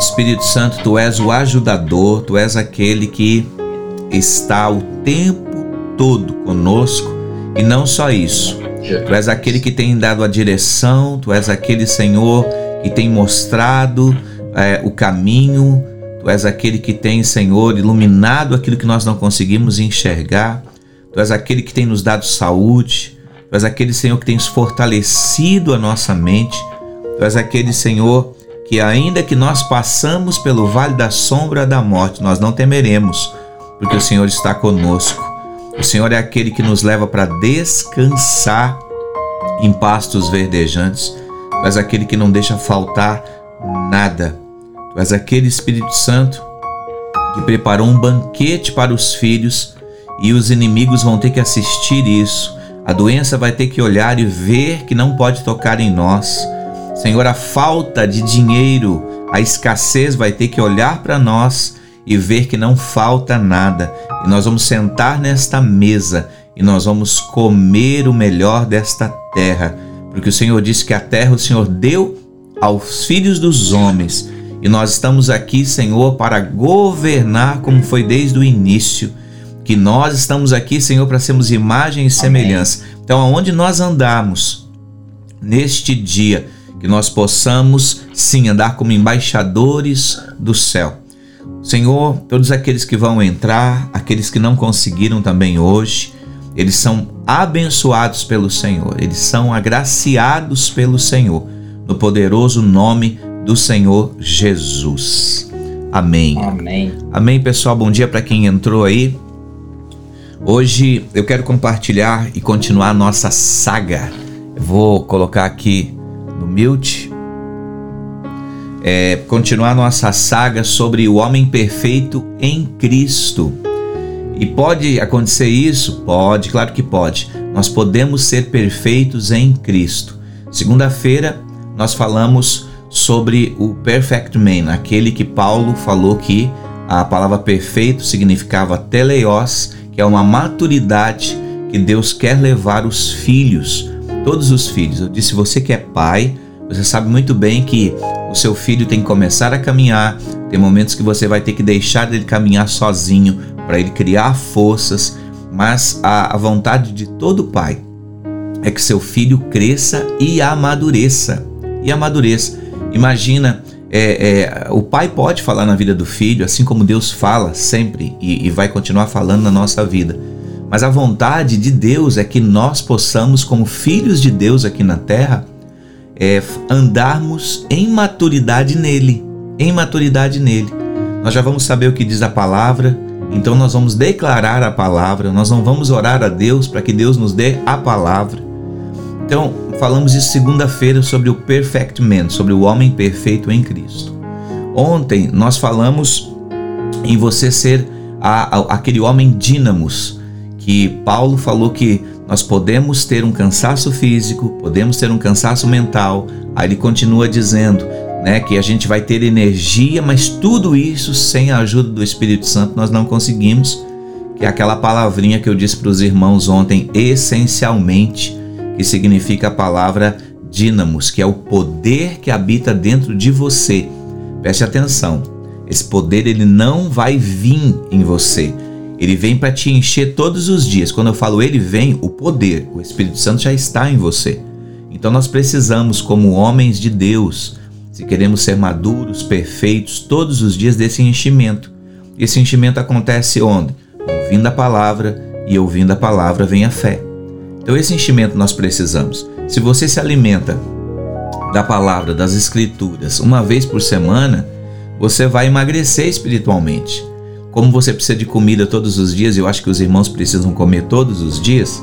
Espírito Santo, tu és o ajudador, tu és aquele que está o tempo todo conosco e não só isso. Tu és aquele que tem dado a direção, tu és aquele Senhor que tem mostrado é, o caminho, tu és aquele que tem, Senhor, iluminado aquilo que nós não conseguimos enxergar, tu és aquele que tem nos dado saúde, tu és aquele Senhor que tens fortalecido a nossa mente, tu és aquele Senhor que, ainda que nós passamos pelo vale da sombra da morte, nós não temeremos, porque o Senhor está conosco. O Senhor é aquele que nos leva para descansar em pastos verdejantes. Tu és aquele que não deixa faltar nada. Tu és aquele Espírito Santo que preparou um banquete para os filhos e os inimigos vão ter que assistir isso. A doença vai ter que olhar e ver que não pode tocar em nós. Senhor, a falta de dinheiro, a escassez vai ter que olhar para nós e ver que não falta nada. E nós vamos sentar nesta mesa e nós vamos comer o melhor desta terra, porque o Senhor disse que a terra o Senhor deu aos filhos dos homens. E nós estamos aqui, Senhor, para governar como foi desde o início. Que nós estamos aqui, Senhor, para sermos imagem e semelhança. Então, aonde nós andamos neste dia, que nós possamos sim andar como embaixadores do céu. Senhor, todos aqueles que vão entrar, aqueles que não conseguiram também hoje, eles são abençoados pelo Senhor, eles são agraciados pelo Senhor, no poderoso nome do Senhor Jesus. Amém. Amém. Amém, pessoal. Bom dia para quem entrou aí. Hoje eu quero compartilhar e continuar a nossa saga. Eu vou colocar aqui no mute é, continuar nossa saga sobre o homem perfeito em Cristo. E pode acontecer isso? Pode, claro que pode. Nós podemos ser perfeitos em Cristo. Segunda-feira nós falamos sobre o perfect man, aquele que Paulo falou que a palavra perfeito significava teleios, que é uma maturidade que Deus quer levar os filhos, todos os filhos. Eu disse, você que é pai, você sabe muito bem que o seu filho tem que começar a caminhar, tem momentos que você vai ter que deixar ele caminhar sozinho para ele criar forças, mas a, a vontade de todo pai é que seu filho cresça e amadureça. E amadureça. Imagina, é, é, o pai pode falar na vida do filho, assim como Deus fala sempre e, e vai continuar falando na nossa vida. Mas a vontade de Deus é que nós possamos, como filhos de Deus aqui na terra, é andarmos em maturidade nele, em maturidade nele. Nós já vamos saber o que diz a palavra, então nós vamos declarar a palavra, nós não vamos orar a Deus para que Deus nos dê a palavra. Então, falamos de segunda-feira sobre o perfect man, sobre o homem perfeito em Cristo. Ontem nós falamos em você ser a, a, aquele homem dínamos, que Paulo falou que nós podemos ter um cansaço físico, podemos ter um cansaço mental. Aí ele continua dizendo, né, que a gente vai ter energia, mas tudo isso sem a ajuda do Espírito Santo nós não conseguimos. Que é aquela palavrinha que eu disse para os irmãos ontem, essencialmente, que significa a palavra dínamos, que é o poder que habita dentro de você. Preste atenção. Esse poder ele não vai vir em você ele vem para te encher todos os dias. Quando eu falo ele vem, o poder, o Espírito Santo já está em você. Então nós precisamos, como homens de Deus, se queremos ser maduros, perfeitos, todos os dias desse enchimento. Esse enchimento acontece onde? Ouvindo a palavra e ouvindo a palavra vem a fé. Então esse enchimento nós precisamos. Se você se alimenta da palavra, das escrituras, uma vez por semana, você vai emagrecer espiritualmente. Como você precisa de comida todos os dias, eu acho que os irmãos precisam comer todos os dias,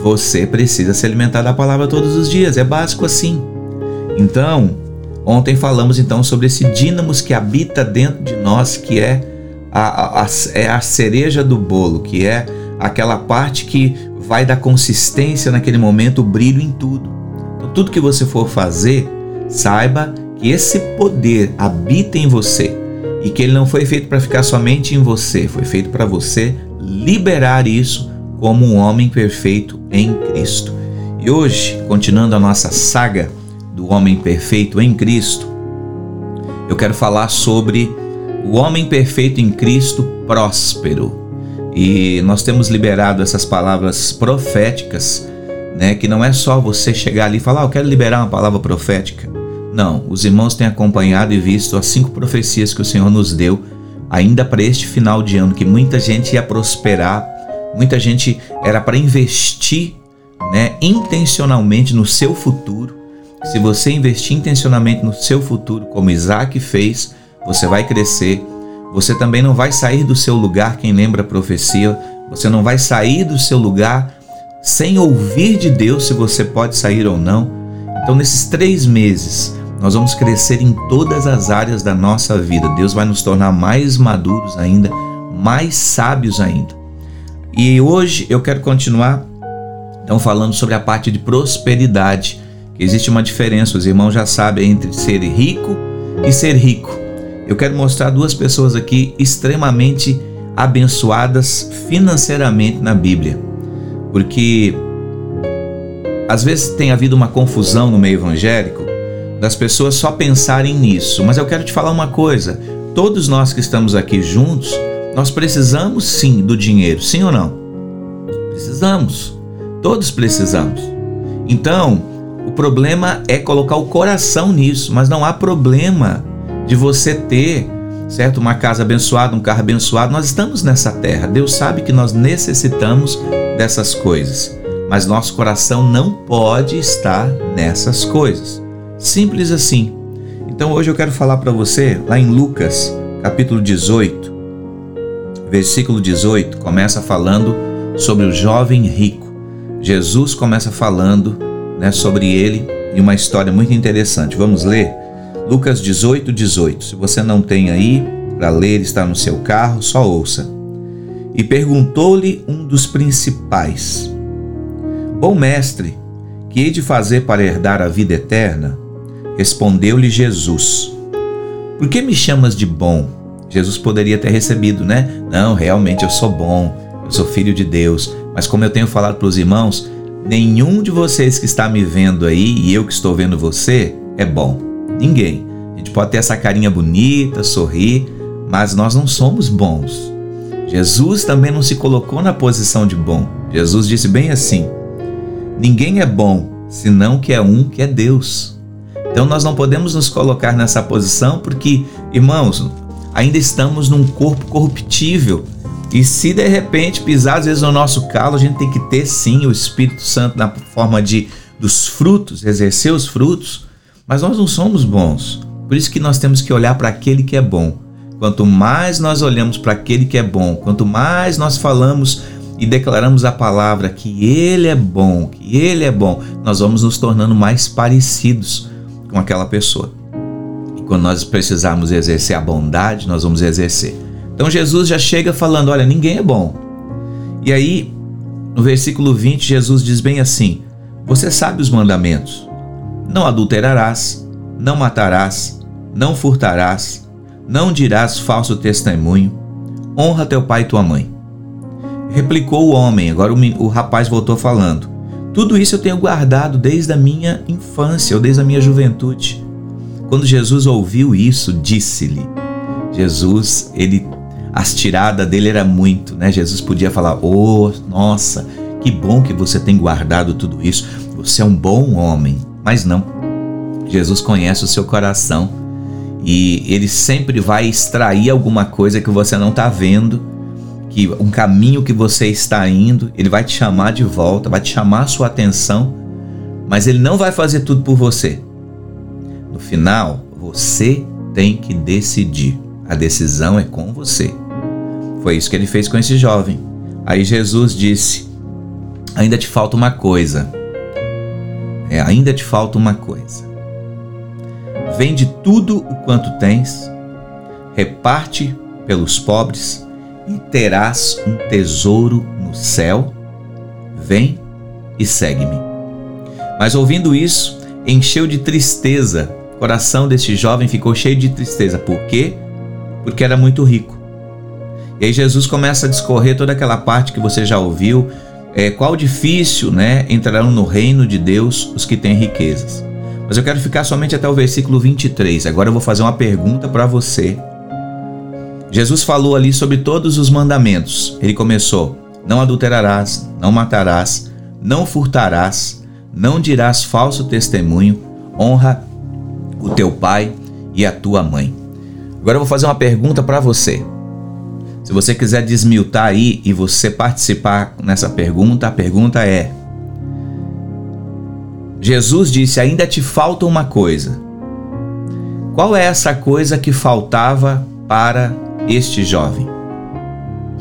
você precisa se alimentar da palavra todos os dias, é básico assim. Então, ontem falamos então sobre esse dínamos que habita dentro de nós, que é a, a, é a cereja do bolo, que é aquela parte que vai dar consistência naquele momento, o brilho em tudo. Então, tudo que você for fazer, saiba que esse poder habita em você e que ele não foi feito para ficar somente em você, foi feito para você liberar isso como um homem perfeito em Cristo. E hoje, continuando a nossa saga do homem perfeito em Cristo, eu quero falar sobre o homem perfeito em Cristo próspero. E nós temos liberado essas palavras proféticas, né, que não é só você chegar ali e falar, ah, eu quero liberar uma palavra profética. Não, os irmãos têm acompanhado e visto as cinco profecias que o Senhor nos deu ainda para este final de ano, que muita gente ia prosperar, muita gente era para investir né, intencionalmente no seu futuro. Se você investir intencionalmente no seu futuro, como Isaac fez, você vai crescer. Você também não vai sair do seu lugar, quem lembra a profecia, você não vai sair do seu lugar sem ouvir de Deus se você pode sair ou não. Então, nesses três meses, nós vamos crescer em todas as áreas da nossa vida. Deus vai nos tornar mais maduros ainda, mais sábios ainda. E hoje eu quero continuar então falando sobre a parte de prosperidade, que existe uma diferença, os irmãos já sabem entre ser rico e ser rico. Eu quero mostrar duas pessoas aqui extremamente abençoadas financeiramente na Bíblia. Porque às vezes tem havido uma confusão no meio evangélico das pessoas só pensarem nisso. Mas eu quero te falar uma coisa: todos nós que estamos aqui juntos, nós precisamos sim do dinheiro, sim ou não? Precisamos. Todos precisamos. Então, o problema é colocar o coração nisso, mas não há problema de você ter, certo, uma casa abençoada, um carro abençoado. Nós estamos nessa terra. Deus sabe que nós necessitamos dessas coisas, mas nosso coração não pode estar nessas coisas. Simples assim. Então hoje eu quero falar para você, lá em Lucas, capítulo 18, versículo 18, começa falando sobre o jovem rico. Jesus começa falando né, sobre ele e uma história muito interessante. Vamos ler? Lucas 18, 18. Se você não tem aí para ler, está no seu carro, só ouça. E perguntou-lhe um dos principais: Bom mestre, que hei de fazer para herdar a vida eterna? Respondeu-lhe Jesus: Por que me chamas de bom? Jesus poderia ter recebido, né? Não, realmente eu sou bom, eu sou filho de Deus. Mas como eu tenho falado para os irmãos, nenhum de vocês que está me vendo aí e eu que estou vendo você é bom. Ninguém. A gente pode ter essa carinha bonita, sorrir, mas nós não somos bons. Jesus também não se colocou na posição de bom. Jesus disse bem assim: Ninguém é bom, senão que é um que é Deus. Então nós não podemos nos colocar nessa posição porque, irmãos, ainda estamos num corpo corruptível. E se de repente pisar às vezes no nosso calo, a gente tem que ter sim o Espírito Santo na forma de dos frutos, exercer os frutos, mas nós não somos bons. Por isso que nós temos que olhar para aquele que é bom. Quanto mais nós olhamos para aquele que é bom, quanto mais nós falamos e declaramos a palavra que ele é bom, que ele é bom, nós vamos nos tornando mais parecidos com aquela pessoa. E quando nós precisarmos exercer a bondade, nós vamos exercer. Então Jesus já chega falando: Olha, ninguém é bom. E aí, no versículo 20, Jesus diz bem assim: Você sabe os mandamentos: Não adulterarás, não matarás, não furtarás, não dirás falso testemunho, honra teu pai e tua mãe. Replicou o homem, agora o, o rapaz voltou falando: tudo isso eu tenho guardado desde a minha infância ou desde a minha juventude. Quando Jesus ouviu isso, disse-lhe: Jesus, ele as tiradas dele era muito, né? Jesus podia falar: "Oh, nossa, que bom que você tem guardado tudo isso. Você é um bom homem". Mas não. Jesus conhece o seu coração e ele sempre vai extrair alguma coisa que você não está vendo que um caminho que você está indo, ele vai te chamar de volta, vai te chamar a sua atenção, mas ele não vai fazer tudo por você. No final, você tem que decidir. A decisão é com você. Foi isso que ele fez com esse jovem. Aí Jesus disse: Ainda te falta uma coisa. É, ainda te falta uma coisa. Vende tudo o quanto tens, reparte pelos pobres e terás um tesouro no céu. Vem e segue-me. Mas ouvindo isso, encheu de tristeza. O coração deste jovem ficou cheio de tristeza. Por quê? Porque era muito rico. E aí Jesus começa a discorrer toda aquela parte que você já ouviu. É, qual difícil, né? Entrarão no reino de Deus os que têm riquezas. Mas eu quero ficar somente até o versículo 23. Agora eu vou fazer uma pergunta para você. Jesus falou ali sobre todos os mandamentos. Ele começou: Não adulterarás, não matarás, não furtarás, não dirás falso testemunho, honra o teu pai e a tua mãe. Agora eu vou fazer uma pergunta para você. Se você quiser desmiutar aí e você participar nessa pergunta, a pergunta é: Jesus disse: Ainda te falta uma coisa. Qual é essa coisa que faltava para este jovem?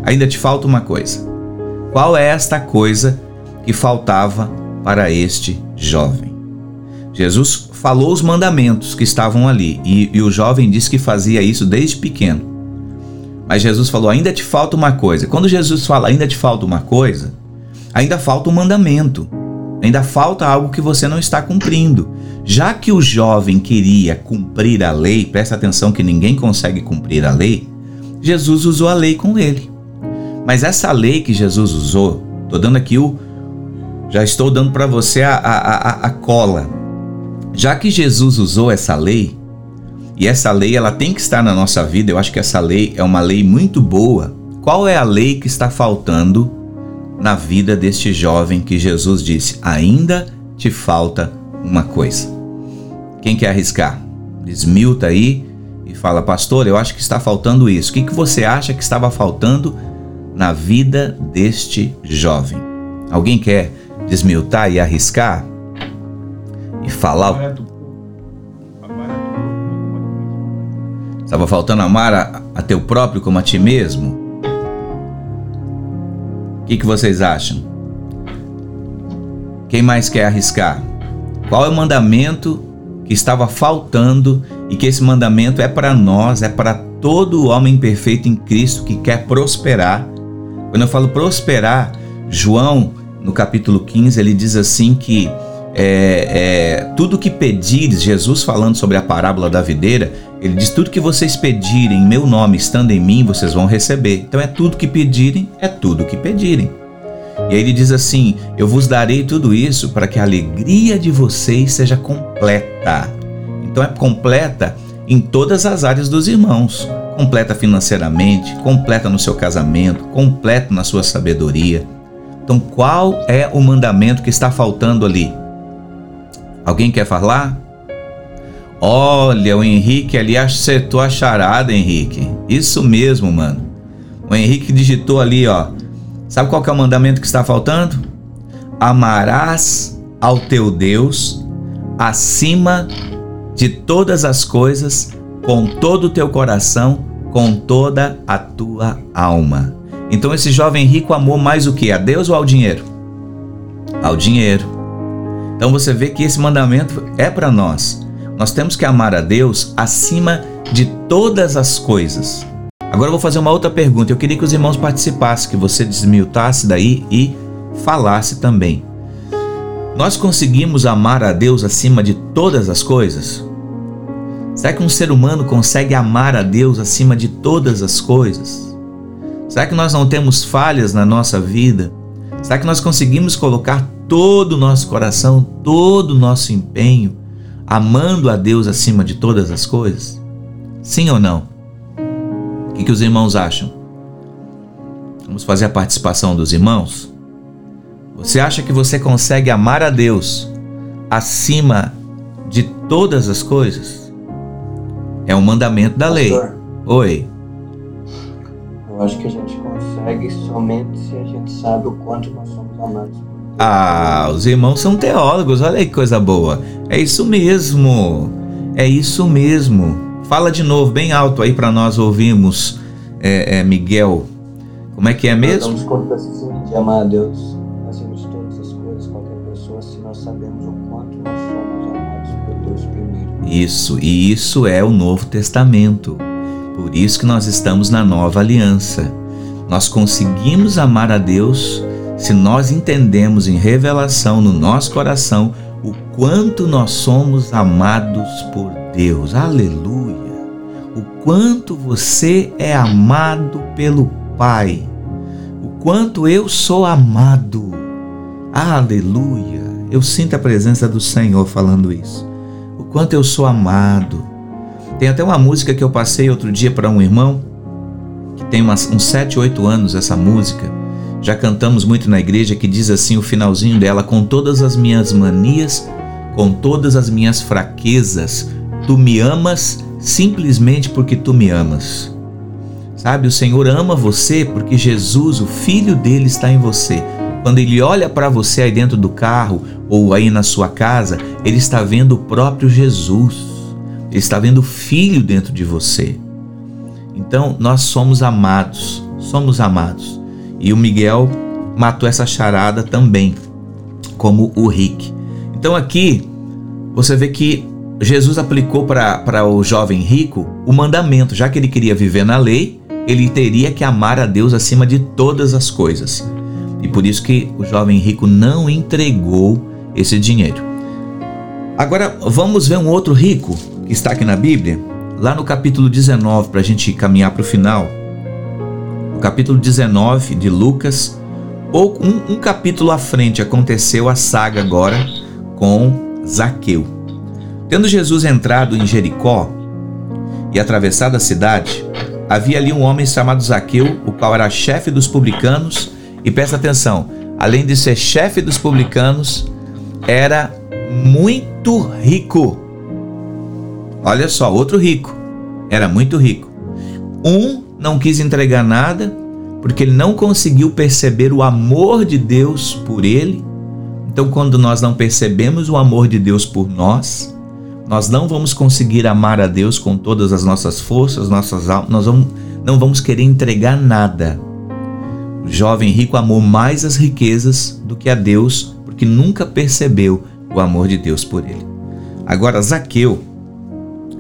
Ainda te falta uma coisa. Qual é esta coisa que faltava para este jovem? Jesus falou os mandamentos que estavam ali e, e o jovem disse que fazia isso desde pequeno. Mas Jesus falou: ainda te falta uma coisa. Quando Jesus fala ainda te falta uma coisa, ainda falta um mandamento. Ainda falta algo que você não está cumprindo. Já que o jovem queria cumprir a lei, presta atenção que ninguém consegue cumprir a lei, Jesus usou a lei com ele. Mas essa lei que Jesus usou, estou dando aqui o. Já estou dando para você a, a, a, a cola. Já que Jesus usou essa lei, e essa lei ela tem que estar na nossa vida, eu acho que essa lei é uma lei muito boa. Qual é a lei que está faltando na vida deste jovem que Jesus disse: ainda te falta uma coisa. Quem quer arriscar? Desmilta aí e fala, pastor, eu acho que está faltando isso. O que, que você acha que estava faltando na vida deste jovem? Alguém quer desmiltar e arriscar? E falar. Estava faltando amar a, a teu próprio como a ti mesmo? O que, que vocês acham? Quem mais quer arriscar? Qual é o mandamento que estava faltando e que esse mandamento é para nós, é para todo homem perfeito em Cristo que quer prosperar? Quando eu falo prosperar, João, no capítulo 15, ele diz assim que é, é, tudo que pedires, Jesus falando sobre a parábola da videira, ele diz: tudo que vocês pedirem em meu nome, estando em mim, vocês vão receber. Então é tudo que pedirem, é tudo que pedirem. E aí ele diz assim: Eu vos darei tudo isso para que a alegria de vocês seja completa. Então é completa em todas as áreas dos irmãos. Completa financeiramente, completa no seu casamento, completa na sua sabedoria. Então, qual é o mandamento que está faltando ali? Alguém quer falar? Olha, o Henrique ali acertou a charada, Henrique. Isso mesmo, mano. O Henrique digitou ali, ó. Sabe qual é o mandamento que está faltando? Amarás ao teu Deus acima de todas as coisas, com todo o teu coração, com toda a tua alma. Então esse jovem rico amou mais o que? A Deus ou ao dinheiro? Ao dinheiro. Então você vê que esse mandamento é para nós. Nós temos que amar a Deus acima de todas as coisas. Agora eu vou fazer uma outra pergunta. Eu queria que os irmãos participassem, que você desmiltasse daí e falasse também. Nós conseguimos amar a Deus acima de todas as coisas? Será que um ser humano consegue amar a Deus acima de todas as coisas? Será que nós não temos falhas na nossa vida? Será que nós conseguimos colocar todo o nosso coração, todo o nosso empenho, amando a Deus acima de todas as coisas? Sim ou não? O que, que os irmãos acham? Vamos fazer a participação dos irmãos? Você acha que você consegue amar a Deus acima de todas as coisas? É um mandamento da lei. Oi. Eu acho que a gente consegue somente se a gente sabe o quanto nós somos amados ah, os irmãos são teólogos, olha aí que coisa boa. É isso mesmo, é isso mesmo. Fala de novo, bem alto aí para nós ouvirmos, é, é, Miguel. Como é que é mesmo? Nós conta assim de amar a Deus Isso, e isso é o Novo Testamento. Por isso que nós estamos na nova aliança. Nós conseguimos amar a Deus se nós entendemos em revelação no nosso coração o quanto nós somos amados por Deus. Aleluia! O quanto você é amado pelo Pai. O quanto eu sou amado. Aleluia! Eu sinto a presença do Senhor falando isso. Quanto eu sou amado. Tem até uma música que eu passei outro dia para um irmão, que tem umas, uns 7, 8 anos essa música. Já cantamos muito na igreja que diz assim o finalzinho dela: Com todas as minhas manias, com todas as minhas fraquezas, tu me amas simplesmente porque tu me amas. Sabe, o Senhor ama você porque Jesus, o filho dele, está em você. Quando ele olha para você aí dentro do carro ou aí na sua casa, ele está vendo o próprio Jesus. Ele está vendo o filho dentro de você. Então, nós somos amados, somos amados. E o Miguel matou essa charada também, como o Rick. Então aqui você vê que Jesus aplicou para o jovem rico o mandamento, já que ele queria viver na lei, ele teria que amar a Deus acima de todas as coisas. Por isso que o jovem rico não entregou esse dinheiro. Agora vamos ver um outro rico que está aqui na Bíblia, lá no capítulo 19, para a gente caminhar para o final. No capítulo 19 de Lucas, ou um, um capítulo à frente, aconteceu a saga agora com Zaqueu. Tendo Jesus entrado em Jericó e atravessado a cidade, havia ali um homem chamado Zaqueu, o qual era chefe dos publicanos, e presta atenção, além de ser chefe dos publicanos, era muito rico. Olha só, outro rico. Era muito rico. Um não quis entregar nada porque ele não conseguiu perceber o amor de Deus por ele. Então, quando nós não percebemos o amor de Deus por nós, nós não vamos conseguir amar a Deus com todas as nossas forças, nossas almas, nós vamos, não vamos querer entregar nada. O jovem rico amou mais as riquezas do que a Deus, porque nunca percebeu o amor de Deus por ele. Agora, Zaqueu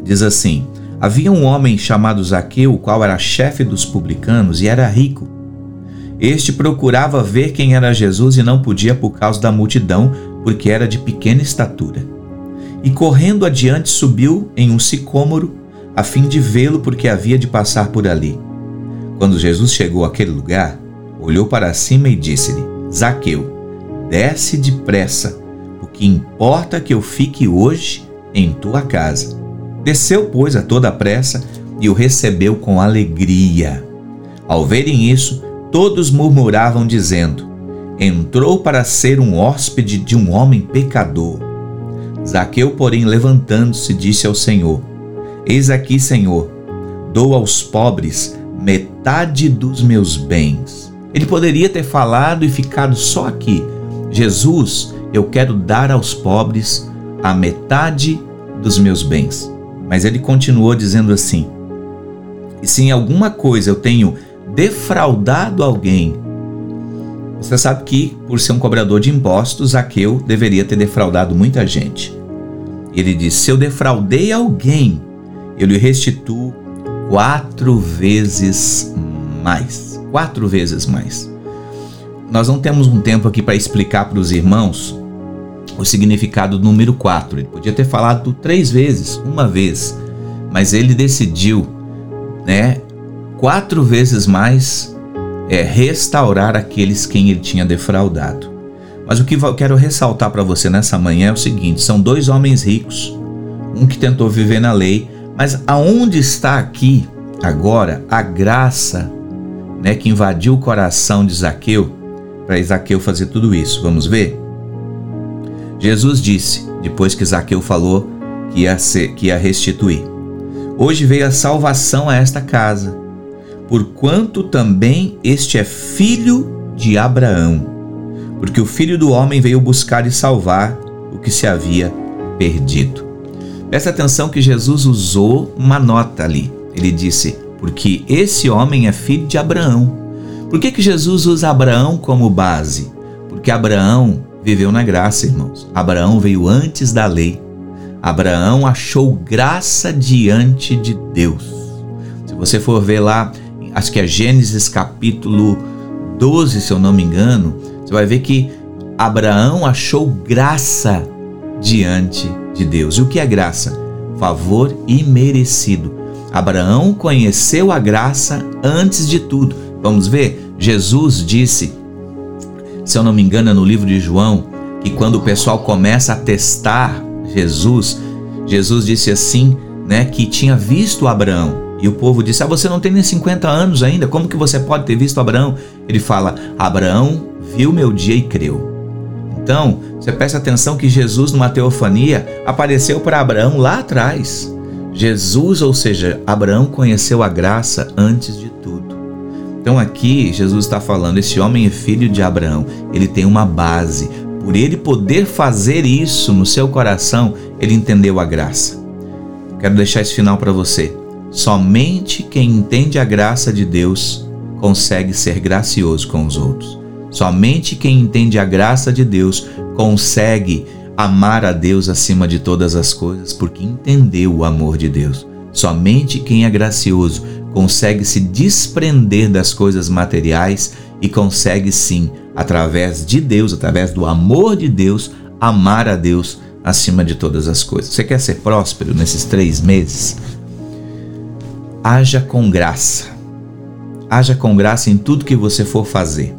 diz assim: Havia um homem chamado Zaqueu, o qual era chefe dos publicanos e era rico. Este procurava ver quem era Jesus e não podia por causa da multidão, porque era de pequena estatura e correndo adiante subiu em um sicômoro, a fim de vê-lo, porque havia de passar por ali. Quando Jesus chegou àquele lugar, olhou para cima e disse-lhe: Zaqueu, desce depressa, porque importa que eu fique hoje em tua casa. Desceu, pois, a toda pressa e o recebeu com alegria. Ao verem isso, todos murmuravam, dizendo: Entrou para ser um hóspede de um homem pecador. Zaqueu, porém, levantando-se, disse ao Senhor: Eis aqui, Senhor, dou aos pobres metade dos meus bens. Ele poderia ter falado e ficado só aqui. Jesus, eu quero dar aos pobres a metade dos meus bens. Mas ele continuou dizendo assim: E se em alguma coisa eu tenho defraudado alguém, você sabe que, por ser um cobrador de impostos, Zaqueu deveria ter defraudado muita gente. Ele diz: Se eu defraudei alguém, eu lhe restituo quatro vezes mais. Quatro vezes mais. Nós não temos um tempo aqui para explicar para os irmãos o significado do número 4. Ele podia ter falado três vezes, uma vez, mas ele decidiu, né, quatro vezes mais é restaurar aqueles quem ele tinha defraudado. Mas o que eu quero ressaltar para você nessa manhã é o seguinte: são dois homens ricos, um que tentou viver na lei, mas aonde está aqui agora a graça, né, que invadiu o coração de Zaqueu para Zaqueu fazer tudo isso? Vamos ver. Jesus disse, depois que Zaqueu falou que ia, ser, que ia restituir: Hoje veio a salvação a esta casa porquanto também este é filho de Abraão. Porque o filho do homem veio buscar e salvar o que se havia perdido. Presta atenção que Jesus usou uma nota ali. Ele disse: Porque esse homem é filho de Abraão. Por que, que Jesus usa Abraão como base? Porque Abraão viveu na graça, irmãos. Abraão veio antes da lei. Abraão achou graça diante de Deus. Se você for ver lá acho que é Gênesis capítulo 12, se eu não me engano, você vai ver que Abraão achou graça diante de Deus. E o que é graça? Favor imerecido. Abraão conheceu a graça antes de tudo. Vamos ver? Jesus disse, se eu não me engano, é no livro de João, que quando o pessoal começa a testar Jesus, Jesus disse assim, né, que tinha visto Abraão. E o povo disse: Ah, você não tem nem 50 anos ainda, como que você pode ter visto Abraão? Ele fala: Abraão viu meu dia e creu. Então, você presta atenção que Jesus, numa teofania, apareceu para Abraão lá atrás. Jesus, ou seja, Abraão conheceu a graça antes de tudo. Então aqui Jesus está falando: esse homem é filho de Abraão, ele tem uma base. Por ele poder fazer isso no seu coração, ele entendeu a graça. Quero deixar esse final para você. Somente quem entende a graça de Deus consegue ser gracioso com os outros. Somente quem entende a graça de Deus consegue amar a Deus acima de todas as coisas, porque entendeu o amor de Deus. Somente quem é gracioso consegue se desprender das coisas materiais e consegue sim, através de Deus, através do amor de Deus, amar a Deus acima de todas as coisas. Você quer ser próspero nesses três meses? haja com graça. Haja com graça em tudo que você for fazer.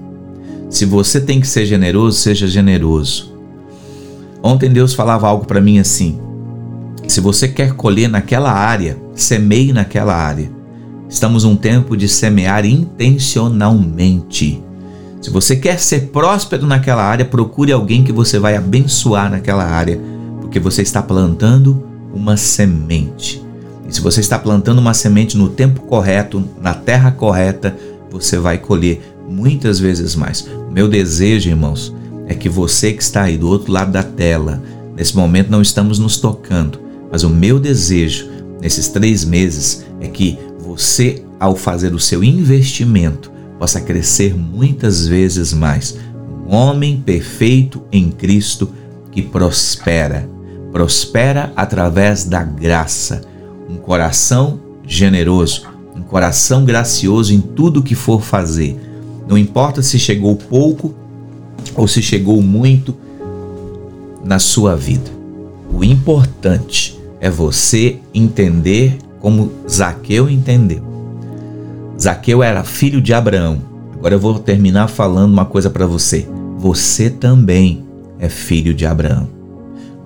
Se você tem que ser generoso, seja generoso. Ontem Deus falava algo para mim assim: se você quer colher naquela área, semeie naquela área. Estamos num tempo de semear intencionalmente. Se você quer ser próspero naquela área, procure alguém que você vai abençoar naquela área, porque você está plantando uma semente. E se você está plantando uma semente no tempo correto, na terra correta, você vai colher muitas vezes mais. Meu desejo, irmãos, é que você que está aí do outro lado da tela, nesse momento não estamos nos tocando, mas o meu desejo nesses três meses é que você, ao fazer o seu investimento, possa crescer muitas vezes mais. Um homem perfeito em Cristo que prospera. Prospera através da graça um coração generoso, um coração gracioso em tudo que for fazer. Não importa se chegou pouco ou se chegou muito na sua vida. O importante é você entender como Zaqueu entendeu. Zaqueu era filho de Abraão. Agora eu vou terminar falando uma coisa para você. Você também é filho de Abraão.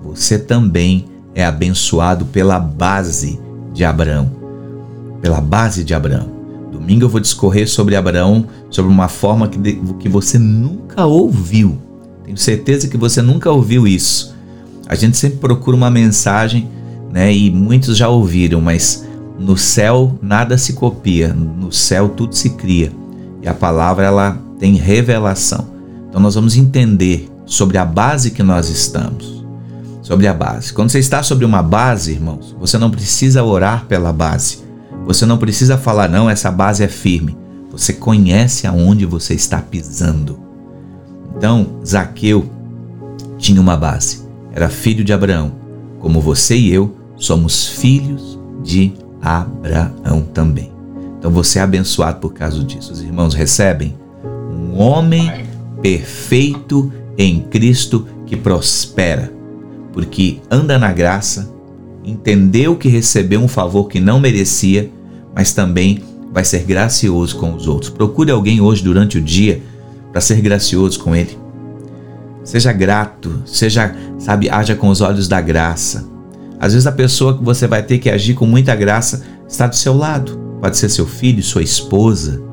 Você também é abençoado pela base de Abraão, pela base de Abraão. Domingo eu vou discorrer sobre Abraão, sobre uma forma que, que você nunca ouviu. Tenho certeza que você nunca ouviu isso. A gente sempre procura uma mensagem, né? E muitos já ouviram, mas no céu nada se copia, no céu tudo se cria. E a palavra ela tem revelação. Então nós vamos entender sobre a base que nós estamos sobre a base. Quando você está sobre uma base, irmãos, você não precisa orar pela base. Você não precisa falar, não, essa base é firme. Você conhece aonde você está pisando. Então, Zaqueu tinha uma base. Era filho de Abraão. Como você e eu somos filhos de Abraão também. Então você é abençoado por causa disso. Os irmãos recebem um homem perfeito em Cristo que prospera porque anda na graça, entendeu que recebeu um favor que não merecia, mas também vai ser gracioso com os outros. Procure alguém hoje durante o dia para ser gracioso com ele. Seja grato, seja, sabe, haja com os olhos da graça. Às vezes a pessoa que você vai ter que agir com muita graça está do seu lado. Pode ser seu filho, sua esposa.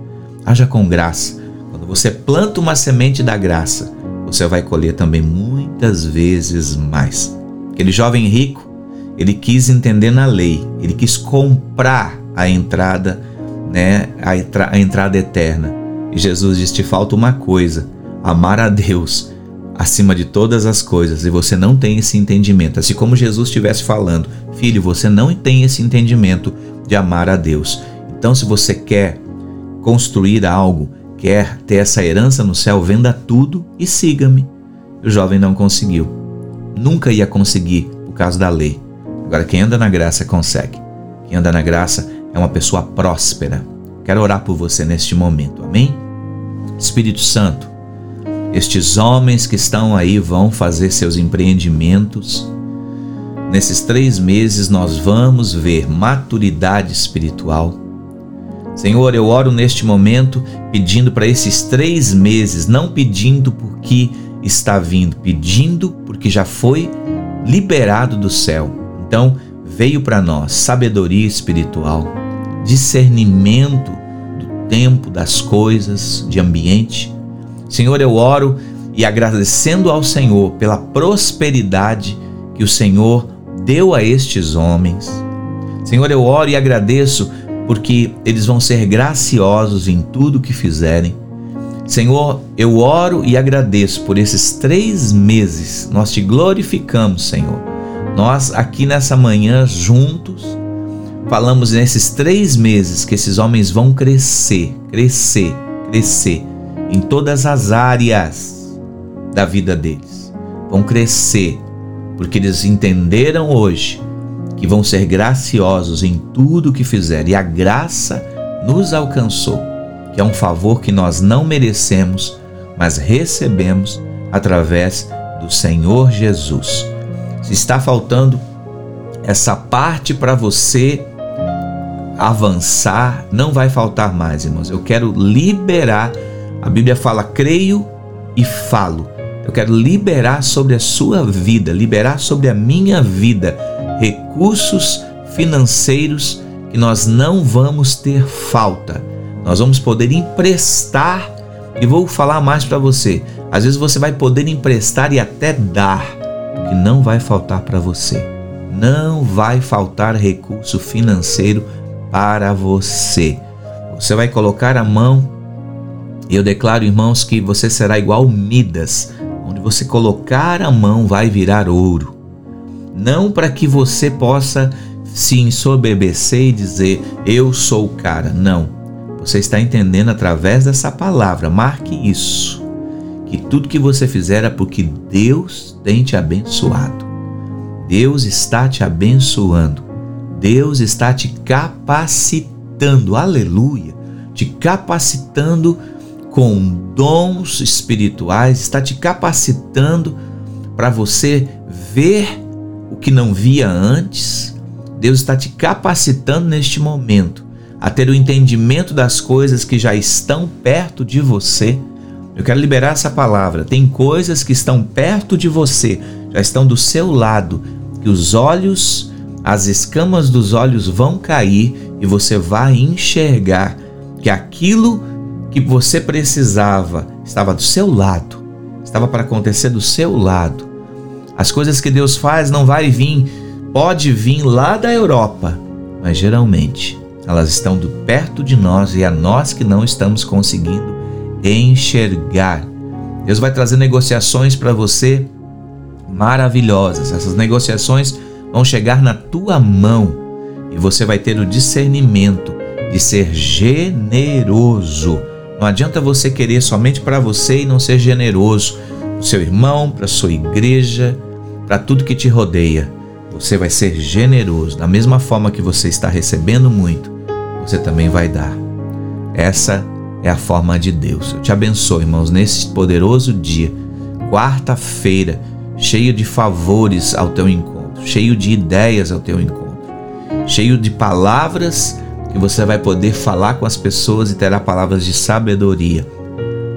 Haja com graça. Quando você planta uma semente da graça, você vai colher também muitas vezes mais. Aquele jovem rico, ele quis entender na lei, ele quis comprar a entrada, né, a, a entrada eterna. E Jesus disse: te falta uma coisa, amar a Deus acima de todas as coisas, e você não tem esse entendimento. Assim como Jesus estivesse falando, filho, você não tem esse entendimento de amar a Deus. Então, se você quer construir algo, quer ter essa herança no céu, venda tudo e siga-me. O jovem não conseguiu. Nunca ia conseguir por causa da lei. Agora, quem anda na graça consegue. Quem anda na graça é uma pessoa próspera. Quero orar por você neste momento. Amém? Espírito Santo, estes homens que estão aí vão fazer seus empreendimentos. Nesses três meses nós vamos ver maturidade espiritual Senhor, eu oro neste momento pedindo para esses três meses, não pedindo porque está vindo, pedindo porque já foi liberado do céu. Então, veio para nós sabedoria espiritual, discernimento do tempo, das coisas, de ambiente. Senhor, eu oro e agradecendo ao Senhor pela prosperidade que o Senhor deu a estes homens. Senhor, eu oro e agradeço porque eles vão ser graciosos em tudo que fizerem. Senhor, eu oro e agradeço por esses três meses. Nós te glorificamos, Senhor. Nós aqui nessa manhã juntos falamos nesses três meses que esses homens vão crescer, crescer, crescer em todas as áreas da vida deles. Vão crescer porque eles entenderam hoje que vão ser graciosos em tudo que fizerem. E a graça nos alcançou, que é um favor que nós não merecemos, mas recebemos através do Senhor Jesus. Se está faltando essa parte para você avançar, não vai faltar mais, irmãos. Eu quero liberar. A Bíblia fala: creio e falo. Eu quero liberar sobre a sua vida, liberar sobre a minha vida recursos financeiros que nós não vamos ter falta. Nós vamos poder emprestar e vou falar mais para você. Às vezes você vai poder emprestar e até dar, que não vai faltar para você. Não vai faltar recurso financeiro para você. Você vai colocar a mão e eu declaro, irmãos, que você será igual Midas, onde você colocar a mão vai virar ouro não para que você possa se ensoberbecer e dizer eu sou o cara. Não. Você está entendendo através dessa palavra. Marque isso. Que tudo que você fizer é porque Deus tem te abençoado. Deus está te abençoando. Deus está te capacitando. Aleluia. Te capacitando com dons espirituais, está te capacitando para você ver o que não via antes. Deus está te capacitando neste momento a ter o entendimento das coisas que já estão perto de você. Eu quero liberar essa palavra. Tem coisas que estão perto de você, já estão do seu lado, que os olhos, as escamas dos olhos vão cair e você vai enxergar que aquilo que você precisava estava do seu lado, estava para acontecer do seu lado. As coisas que Deus faz não vai vir, pode vir lá da Europa, mas geralmente elas estão do perto de nós e a nós que não estamos conseguindo enxergar. Deus vai trazer negociações para você maravilhosas. Essas negociações vão chegar na tua mão e você vai ter o discernimento de ser generoso. Não adianta você querer somente para você e não ser generoso para o seu irmão, para a sua igreja, para tudo que te rodeia. Você vai ser generoso, da mesma forma que você está recebendo muito, você também vai dar. Essa é a forma de Deus. Eu te abençoo, irmãos, nesse poderoso dia, quarta-feira, cheio de favores ao teu encontro, cheio de ideias ao teu encontro, cheio de palavras que você vai poder falar com as pessoas e terá palavras de sabedoria.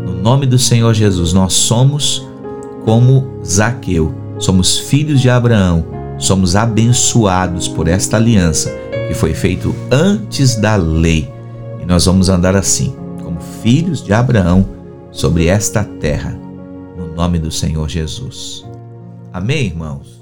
No nome do Senhor Jesus, nós somos como Zaqueu somos filhos de Abraão, somos abençoados por esta aliança que foi feito antes da lei. E nós vamos andar assim, como filhos de Abraão, sobre esta terra, no nome do Senhor Jesus. Amém, irmãos?